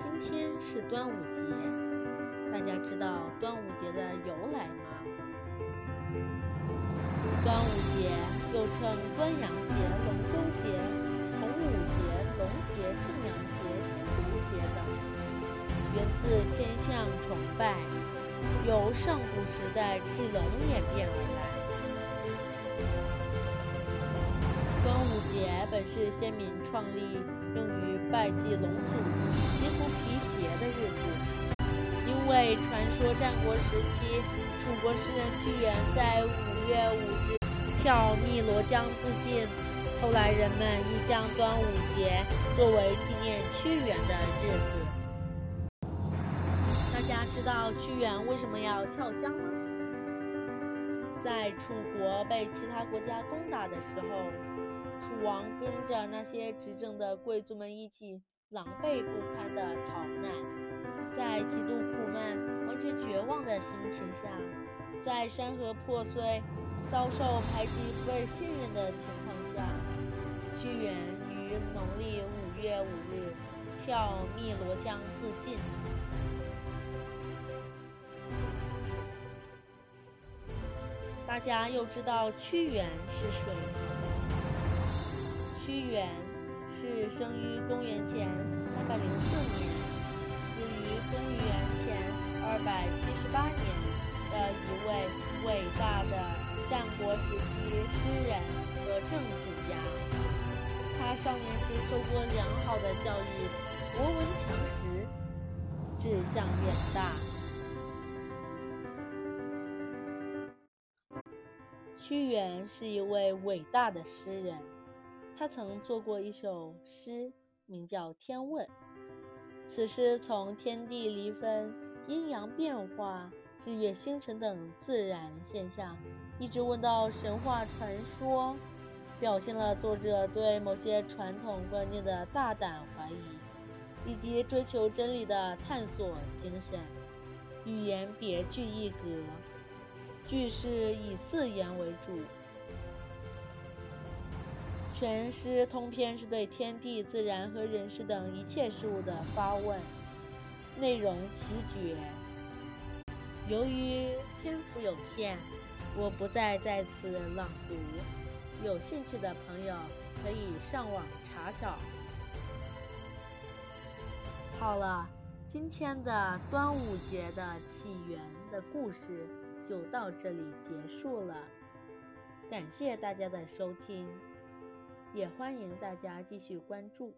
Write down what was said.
今天是端午节，大家知道端午节的由来吗？端午节又称端阳节、龙舟节、重五节、龙节、正阳节、天中节等，源自天象崇拜，由上古时代祭龙演变而来。端午节本是先民创立。用于拜祭龙祖、祈福辟邪的日子。因为传说战国时期，楚国诗人屈原在五月五日跳汨罗江自尽，后来人们亦将端午节作为纪念屈原的日子。大家知道屈原为什么要跳江吗？在楚国被其他国家攻打的时候。楚王跟着那些执政的贵族们一起狼狈不堪地逃难，在极度苦闷、完全绝望的心情下，在山河破碎、遭受排挤、不被信任的情况下，屈原于农历五月五日跳汨罗江自尽。大家又知道屈原是谁吗？屈原是生于公元前三百零四年，死于公元前二百七十八年的一位伟大的战国时期诗人和政治家。他少年时受过良好的教育，博闻强识，志向远大。屈原是一位伟大的诗人。他曾做过一首诗，名叫《天问》。此诗从天地离分、阴阳变化、日月星辰等自然现象，一直问到神话传说，表现了作者对某些传统观念的大胆怀疑，以及追求真理的探索精神。语言别具一格，句式以四言为主。全诗通篇是对天地、自然和人世等一切事物的发问，内容奇绝。由于篇幅有限，我不再在此朗读，有兴趣的朋友可以上网查找。好了，今天的端午节的起源的故事就到这里结束了，感谢大家的收听。也欢迎大家继续关注。